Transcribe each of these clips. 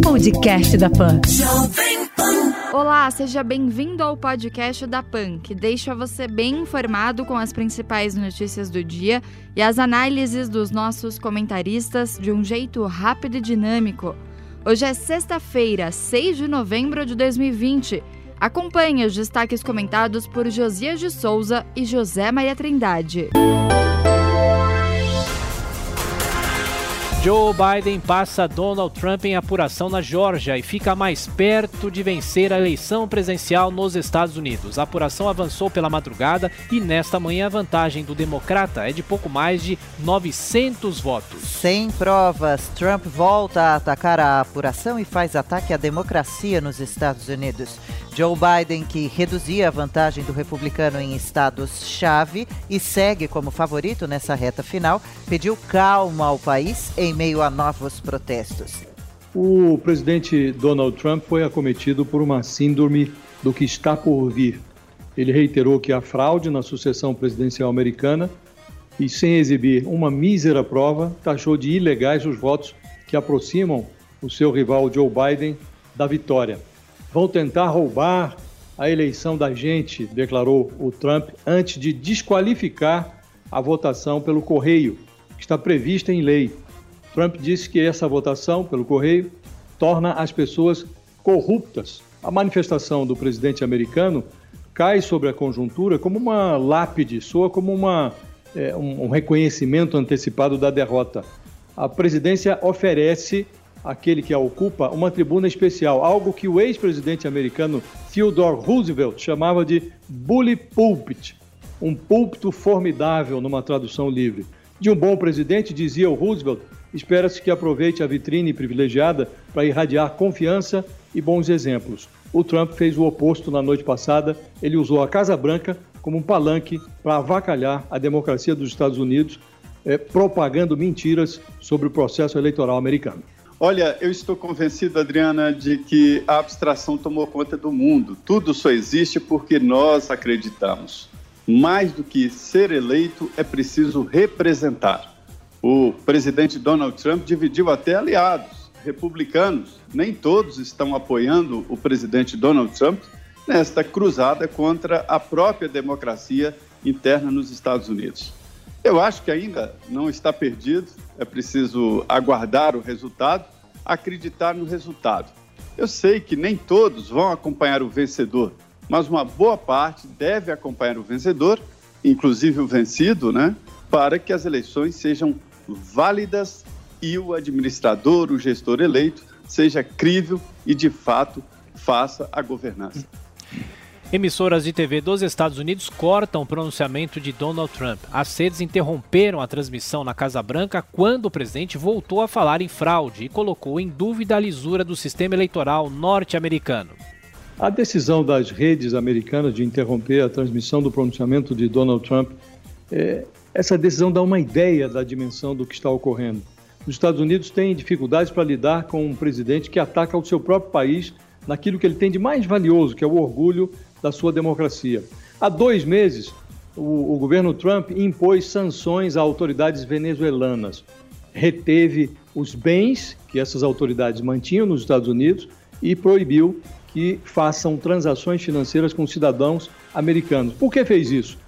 Podcast da Pan. Olá, seja bem-vindo ao podcast da PAN, que deixa você bem informado com as principais notícias do dia e as análises dos nossos comentaristas de um jeito rápido e dinâmico. Hoje é sexta-feira, 6 de novembro de 2020. Acompanhe os destaques comentados por Josias de Souza e José Maria Trindade. Joe Biden passa Donald Trump em apuração na Geórgia e fica mais perto de vencer a eleição presidencial nos Estados Unidos. A apuração avançou pela madrugada e nesta manhã a vantagem do democrata é de pouco mais de 900 votos. Sem provas, Trump volta a atacar a apuração e faz ataque à democracia nos Estados Unidos. Joe Biden, que reduzia a vantagem do republicano em estados-chave e segue como favorito nessa reta final, pediu calma ao país em meio a novos protestos. O presidente Donald Trump foi acometido por uma síndrome do que está por vir. Ele reiterou que há fraude na sucessão presidencial americana e, sem exibir uma mísera prova, taxou de ilegais os votos que aproximam o seu rival Joe Biden da vitória vão tentar roubar a eleição da gente, declarou o Trump, antes de desqualificar a votação pelo correio, que está prevista em lei. Trump disse que essa votação pelo correio torna as pessoas corruptas. A manifestação do presidente americano cai sobre a conjuntura como uma lápide, soa como uma, é, um, reconhecimento antecipado da derrota. A presidência oferece aquele que a ocupa, uma tribuna especial, algo que o ex-presidente americano Theodore Roosevelt chamava de bully pulpit, um púlpito formidável numa tradução livre. De um bom presidente, dizia o Roosevelt, espera-se que aproveite a vitrine privilegiada para irradiar confiança e bons exemplos. O Trump fez o oposto na noite passada, ele usou a Casa Branca como um palanque para avacalhar a democracia dos Estados Unidos, eh, propagando mentiras sobre o processo eleitoral americano. Olha, eu estou convencido, Adriana, de que a abstração tomou conta do mundo. Tudo só existe porque nós acreditamos. Mais do que ser eleito, é preciso representar. O presidente Donald Trump dividiu até aliados republicanos. Nem todos estão apoiando o presidente Donald Trump nesta cruzada contra a própria democracia interna nos Estados Unidos. Eu acho que ainda não está perdido, é preciso aguardar o resultado, acreditar no resultado. Eu sei que nem todos vão acompanhar o vencedor, mas uma boa parte deve acompanhar o vencedor, inclusive o vencido, né, para que as eleições sejam válidas e o administrador, o gestor eleito, seja crível e de fato faça a governança. Emissoras de TV dos Estados Unidos cortam o pronunciamento de Donald Trump. As redes interromperam a transmissão na Casa Branca quando o presidente voltou a falar em fraude e colocou em dúvida a lisura do sistema eleitoral norte-americano. A decisão das redes americanas de interromper a transmissão do pronunciamento de Donald Trump, é, essa decisão dá uma ideia da dimensão do que está ocorrendo. Os Estados Unidos têm dificuldades para lidar com um presidente que ataca o seu próprio país naquilo que ele tem de mais valioso, que é o orgulho da sua democracia. Há dois meses, o, o governo Trump impôs sanções a autoridades venezuelanas, reteve os bens que essas autoridades mantinham nos Estados Unidos e proibiu que façam transações financeiras com cidadãos americanos. Por que fez isso?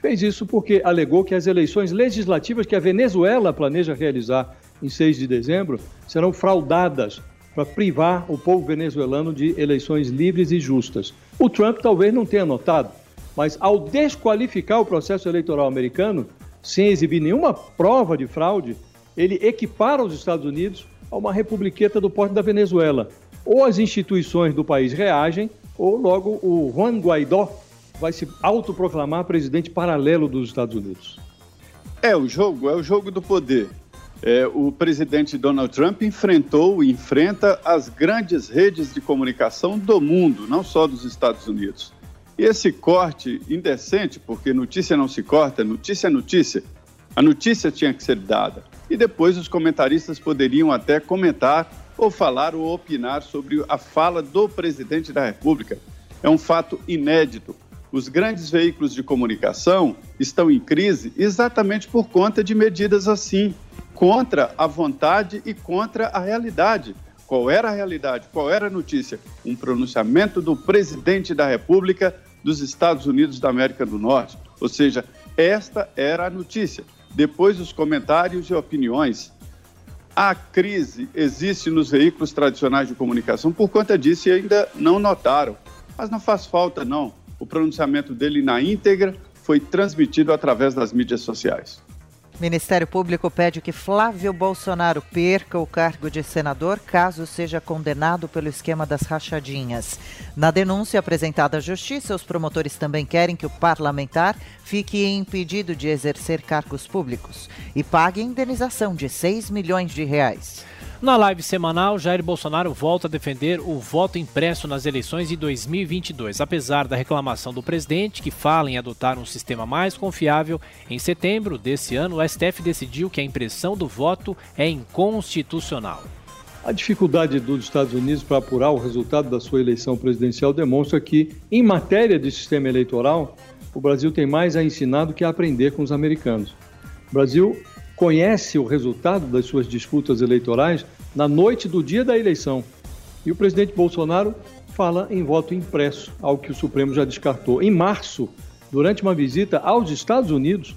Fez isso porque alegou que as eleições legislativas que a Venezuela planeja realizar em 6 de dezembro serão fraudadas para privar o povo venezuelano de eleições livres e justas. O Trump talvez não tenha notado, mas ao desqualificar o processo eleitoral americano, sem exibir nenhuma prova de fraude, ele equipara os Estados Unidos a uma republiqueta do porte da Venezuela. Ou as instituições do país reagem, ou logo o Juan Guaidó vai se autoproclamar presidente paralelo dos Estados Unidos. É o jogo, é o jogo do poder. É, o presidente Donald Trump enfrentou e enfrenta as grandes redes de comunicação do mundo, não só dos Estados Unidos. E esse corte indecente, porque notícia não se corta, notícia é notícia, a notícia tinha que ser dada. E depois os comentaristas poderiam até comentar ou falar ou opinar sobre a fala do presidente da República. É um fato inédito. Os grandes veículos de comunicação estão em crise exatamente por conta de medidas assim, contra a vontade e contra a realidade. Qual era a realidade? Qual era a notícia? Um pronunciamento do presidente da República dos Estados Unidos da América do Norte. Ou seja, esta era a notícia. Depois, os comentários e opiniões. A crise existe nos veículos tradicionais de comunicação por conta disso e ainda não notaram. Mas não faz falta, não. O pronunciamento dele na íntegra foi transmitido através das mídias sociais. Ministério Público pede que Flávio Bolsonaro perca o cargo de senador caso seja condenado pelo esquema das rachadinhas. Na denúncia apresentada à Justiça, os promotores também querem que o parlamentar fique impedido de exercer cargos públicos e pague indenização de 6 milhões de reais. Na live semanal, Jair Bolsonaro volta a defender o voto impresso nas eleições de 2022. Apesar da reclamação do presidente, que fala em adotar um sistema mais confiável, em setembro desse ano, o STF decidiu que a impressão do voto é inconstitucional. A dificuldade dos Estados Unidos para apurar o resultado da sua eleição presidencial demonstra que, em matéria de sistema eleitoral, o Brasil tem mais a ensinar do que a aprender com os americanos. O Brasil conhece o resultado das suas disputas eleitorais na noite do dia da eleição. E o presidente Bolsonaro fala em voto impresso, algo que o Supremo já descartou. Em março, durante uma visita aos Estados Unidos,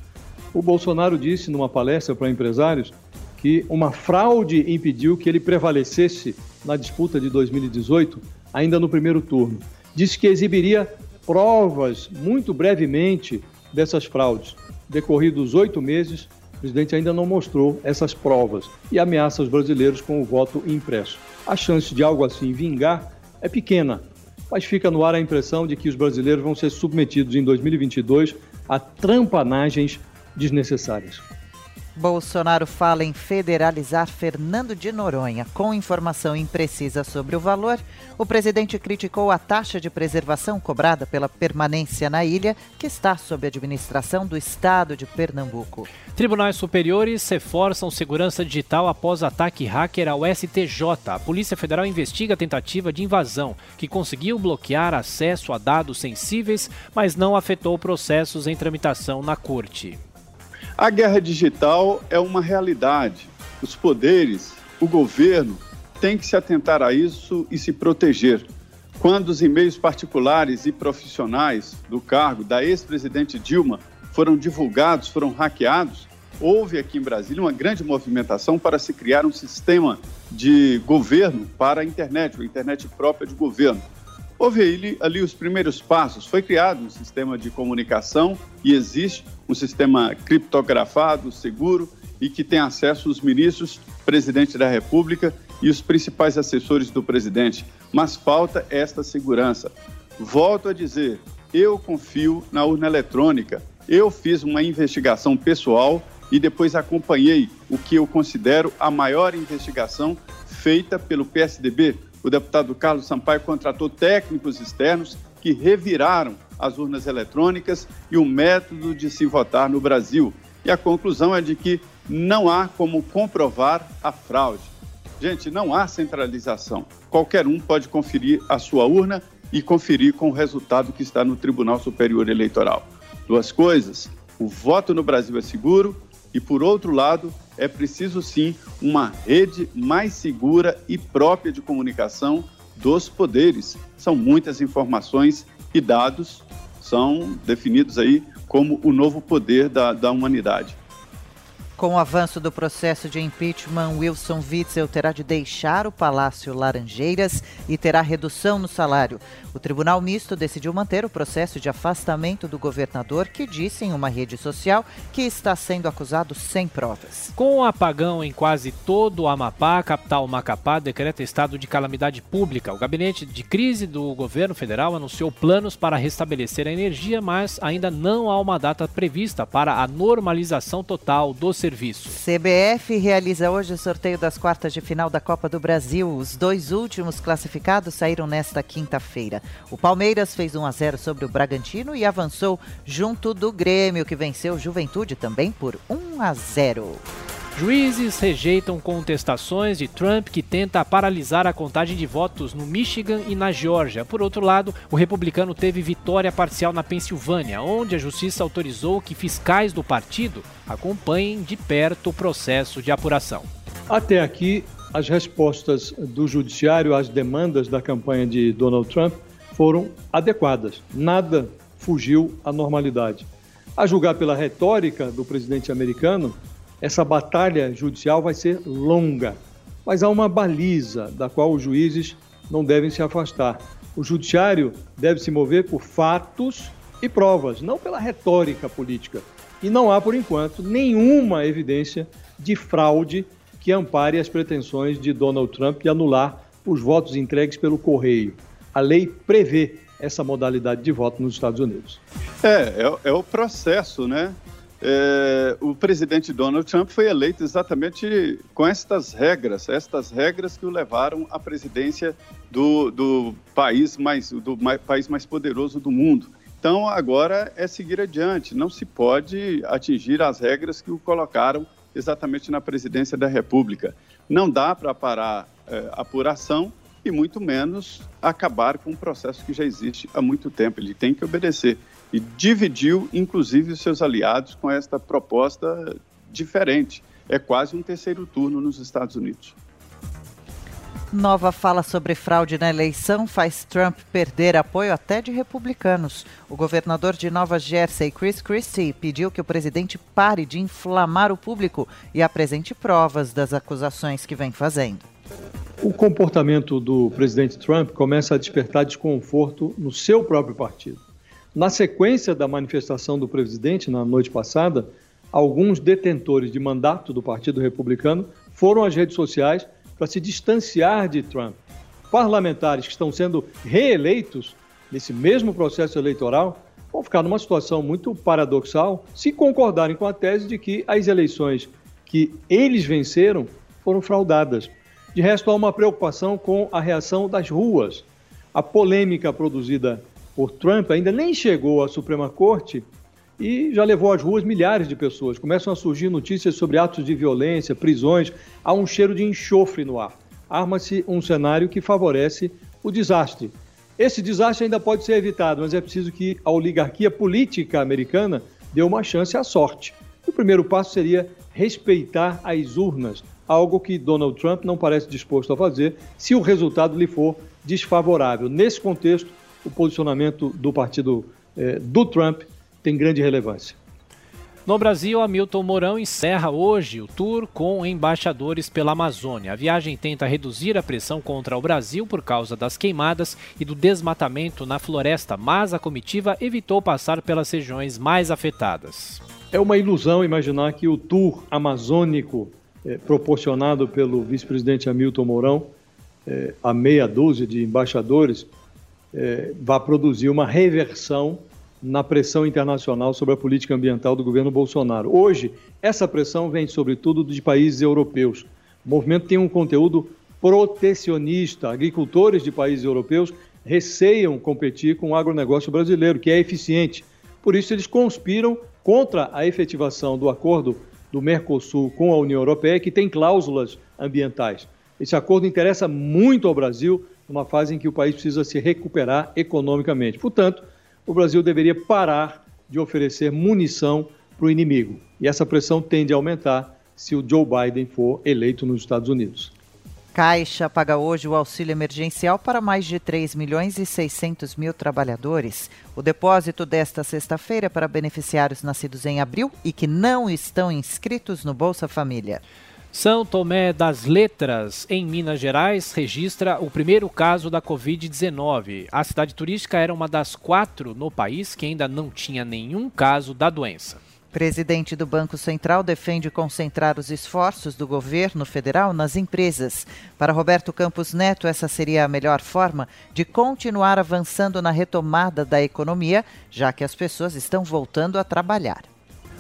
o Bolsonaro disse numa palestra para empresários que uma fraude impediu que ele prevalecesse na disputa de 2018, ainda no primeiro turno. Disse que exibiria provas muito brevemente dessas fraudes. Decorridos oito meses, o presidente ainda não mostrou essas provas e ameaça os brasileiros com o voto impresso. A chance de algo assim vingar é pequena, mas fica no ar a impressão de que os brasileiros vão ser submetidos em 2022 a trampanagens desnecessárias. Bolsonaro fala em federalizar Fernando de Noronha. Com informação imprecisa sobre o valor, o presidente criticou a taxa de preservação cobrada pela permanência na ilha, que está sob administração do estado de Pernambuco. Tribunais superiores reforçam segurança digital após ataque hacker ao STJ. A Polícia Federal investiga a tentativa de invasão, que conseguiu bloquear acesso a dados sensíveis, mas não afetou processos em tramitação na corte. A guerra digital é uma realidade. Os poderes, o governo, têm que se atentar a isso e se proteger. Quando os e-mails particulares e profissionais do cargo da ex-presidente Dilma foram divulgados, foram hackeados, houve aqui em Brasília uma grande movimentação para se criar um sistema de governo para a internet, uma internet própria de governo. Houve ali, ali os primeiros passos. Foi criado um sistema de comunicação e existe um sistema criptografado, seguro e que tem acesso os ministros, presidente da República e os principais assessores do presidente. Mas falta esta segurança. Volto a dizer, eu confio na urna eletrônica. Eu fiz uma investigação pessoal e depois acompanhei o que eu considero a maior investigação feita pelo PSDB, o deputado Carlos Sampaio contratou técnicos externos que reviraram as urnas eletrônicas e o método de se votar no Brasil. E a conclusão é de que não há como comprovar a fraude. Gente, não há centralização. Qualquer um pode conferir a sua urna e conferir com o resultado que está no Tribunal Superior Eleitoral. Duas coisas: o voto no Brasil é seguro e, por outro lado, é preciso sim uma rede mais segura e própria de comunicação dos poderes. São muitas informações e dados são definidos aí como o novo poder da, da humanidade. Com o avanço do processo de impeachment, Wilson Witzel terá de deixar o Palácio Laranjeiras e terá redução no salário. O Tribunal Misto decidiu manter o processo de afastamento do governador, que disse em uma rede social que está sendo acusado sem provas. Com o apagão em quase todo o Amapá, a capital Macapá decreta estado de calamidade pública. O gabinete de crise do governo federal anunciou planos para restabelecer a energia, mas ainda não há uma data prevista para a normalização total do serviço serviço. CBF realiza hoje o sorteio das quartas de final da Copa do Brasil. Os dois últimos classificados saíram nesta quinta-feira. O Palmeiras fez 1 a 0 sobre o Bragantino e avançou junto do Grêmio, que venceu Juventude também por 1 a 0. Juízes rejeitam contestações de Trump que tenta paralisar a contagem de votos no Michigan e na Geórgia. Por outro lado, o republicano teve vitória parcial na Pensilvânia, onde a justiça autorizou que fiscais do partido acompanhem de perto o processo de apuração. Até aqui, as respostas do judiciário às demandas da campanha de Donald Trump foram adequadas. Nada fugiu à normalidade. A julgar pela retórica do presidente americano, essa batalha judicial vai ser longa, mas há uma baliza da qual os juízes não devem se afastar. O judiciário deve se mover por fatos e provas, não pela retórica política. E não há, por enquanto, nenhuma evidência de fraude que ampare as pretensões de Donald Trump de anular os votos entregues pelo correio. A lei prevê essa modalidade de voto nos Estados Unidos. É, é, é o processo, né? É, o presidente Donald Trump foi eleito exatamente com estas regras, estas regras que o levaram à presidência do, do país mais do mais, país mais poderoso do mundo. Então agora é seguir adiante. Não se pode atingir as regras que o colocaram exatamente na presidência da República. Não dá para parar é, apuração e muito menos acabar com um processo que já existe há muito tempo. Ele tem que obedecer e dividiu, inclusive, os seus aliados com esta proposta diferente. É quase um terceiro turno nos Estados Unidos. Nova fala sobre fraude na eleição faz Trump perder apoio até de republicanos. O governador de Nova Jersey, Chris Christie, pediu que o presidente pare de inflamar o público e apresente provas das acusações que vem fazendo. O comportamento do presidente Trump começa a despertar desconforto no seu próprio partido. Na sequência da manifestação do presidente na noite passada, alguns detentores de mandato do Partido Republicano foram às redes sociais para se distanciar de Trump. Parlamentares que estão sendo reeleitos nesse mesmo processo eleitoral vão ficar numa situação muito paradoxal se concordarem com a tese de que as eleições que eles venceram foram fraudadas. De resto, há uma preocupação com a reação das ruas. A polêmica produzida por Trump ainda nem chegou à Suprema Corte e já levou às ruas milhares de pessoas. Começam a surgir notícias sobre atos de violência, prisões, há um cheiro de enxofre no ar. Arma-se um cenário que favorece o desastre. Esse desastre ainda pode ser evitado, mas é preciso que a oligarquia política americana dê uma chance à sorte. O primeiro passo seria respeitar as urnas, algo que Donald Trump não parece disposto a fazer se o resultado lhe for desfavorável. Nesse contexto, o posicionamento do partido eh, do Trump tem grande relevância. No Brasil, Hamilton Mourão encerra hoje o tour com embaixadores pela Amazônia. A viagem tenta reduzir a pressão contra o Brasil por causa das queimadas e do desmatamento na floresta, mas a comitiva evitou passar pelas regiões mais afetadas. É uma ilusão imaginar que o tour amazônico eh, proporcionado pelo vice-presidente Hamilton Mourão eh, a meia dúzia de embaixadores é, vá produzir uma reversão na pressão internacional sobre a política ambiental do governo Bolsonaro. Hoje, essa pressão vem sobretudo de países europeus. O movimento tem um conteúdo protecionista. Agricultores de países europeus receiam competir com o agronegócio brasileiro, que é eficiente. Por isso, eles conspiram contra a efetivação do acordo do Mercosul com a União Europeia, que tem cláusulas ambientais. Esse acordo interessa muito ao Brasil, numa fase em que o país precisa se recuperar economicamente. Portanto, o Brasil deveria parar de oferecer munição para o inimigo. E essa pressão tende a aumentar se o Joe Biden for eleito nos Estados Unidos. Caixa paga hoje o auxílio emergencial para mais de 3 milhões e 600 mil trabalhadores. O depósito desta sexta-feira para beneficiários nascidos em abril e que não estão inscritos no Bolsa Família. São Tomé das Letras, em Minas Gerais, registra o primeiro caso da Covid-19. A cidade turística era uma das quatro no país que ainda não tinha nenhum caso da doença. Presidente do Banco Central defende concentrar os esforços do governo federal nas empresas. Para Roberto Campos Neto, essa seria a melhor forma de continuar avançando na retomada da economia, já que as pessoas estão voltando a trabalhar.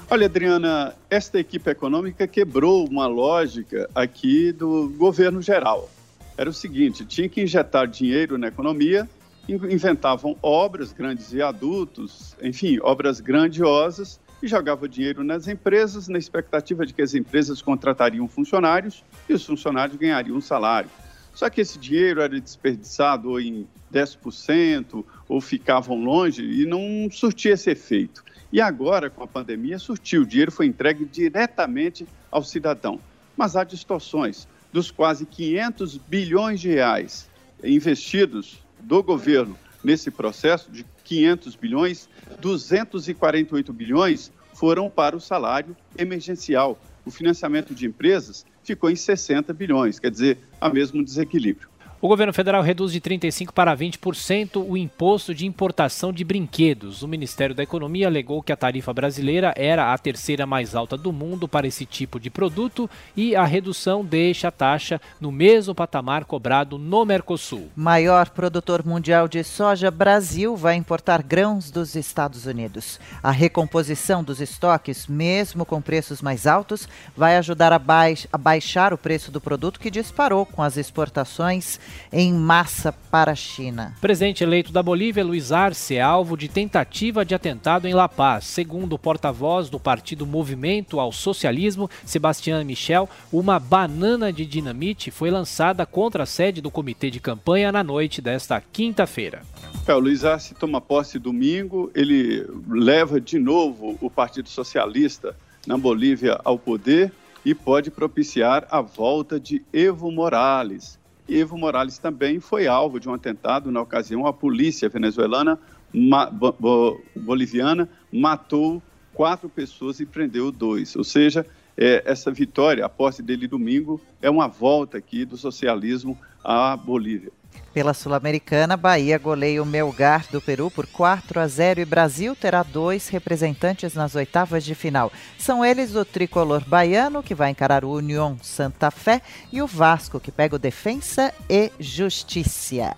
Olha, Adriana, esta equipe econômica quebrou uma lógica aqui do governo geral. Era o seguinte: tinha que injetar dinheiro na economia, inventavam obras, grandes viadutos, enfim, obras grandiosas, e jogavam dinheiro nas empresas, na expectativa de que as empresas contratariam funcionários e os funcionários ganhariam um salário. Só que esse dinheiro era desperdiçado em 10% ou ficavam longe e não surtia esse efeito. E agora, com a pandemia, surtiu. O dinheiro foi entregue diretamente ao cidadão. Mas há distorções. Dos quase 500 bilhões de reais investidos do governo nesse processo, de 500 bilhões, 248 bilhões foram para o salário emergencial. O financiamento de empresas ficou em 60 bilhões, quer dizer, há mesmo desequilíbrio. O governo federal reduz de 35% para 20% o imposto de importação de brinquedos. O Ministério da Economia alegou que a tarifa brasileira era a terceira mais alta do mundo para esse tipo de produto e a redução deixa a taxa no mesmo patamar cobrado no Mercosul. Maior produtor mundial de soja, Brasil vai importar grãos dos Estados Unidos. A recomposição dos estoques, mesmo com preços mais altos, vai ajudar a, baix a baixar o preço do produto que disparou com as exportações em massa para a China. Presidente eleito da Bolívia, Luiz Arce, é alvo de tentativa de atentado em La Paz. Segundo o porta-voz do partido Movimento ao Socialismo, Sebastião Michel, uma banana de dinamite foi lançada contra a sede do comitê de campanha na noite desta quinta-feira. É, o Luiz Arce toma posse domingo, ele leva de novo o Partido Socialista na Bolívia ao poder e pode propiciar a volta de Evo Morales, e Evo Morales também foi alvo de um atentado. Na ocasião, a polícia venezuelana, ma, bo, boliviana, matou quatro pessoas e prendeu dois. Ou seja, é, essa vitória, a posse dele domingo, é uma volta aqui do socialismo à Bolívia. Pela Sul-Americana, Bahia goleia o Melgar do Peru por 4 a 0 e Brasil terá dois representantes nas oitavas de final. São eles o tricolor baiano, que vai encarar o União Santa Fé, e o Vasco, que pega o Defensa e Justiça.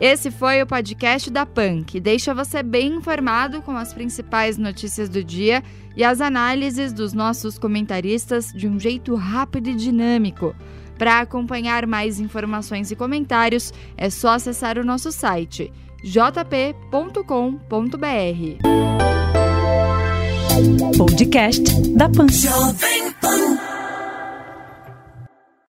Esse foi o podcast da PAN, que deixa você bem informado com as principais notícias do dia e as análises dos nossos comentaristas de um jeito rápido e dinâmico. Para acompanhar mais informações e comentários, é só acessar o nosso site jp.com.br. Podcast da Pan.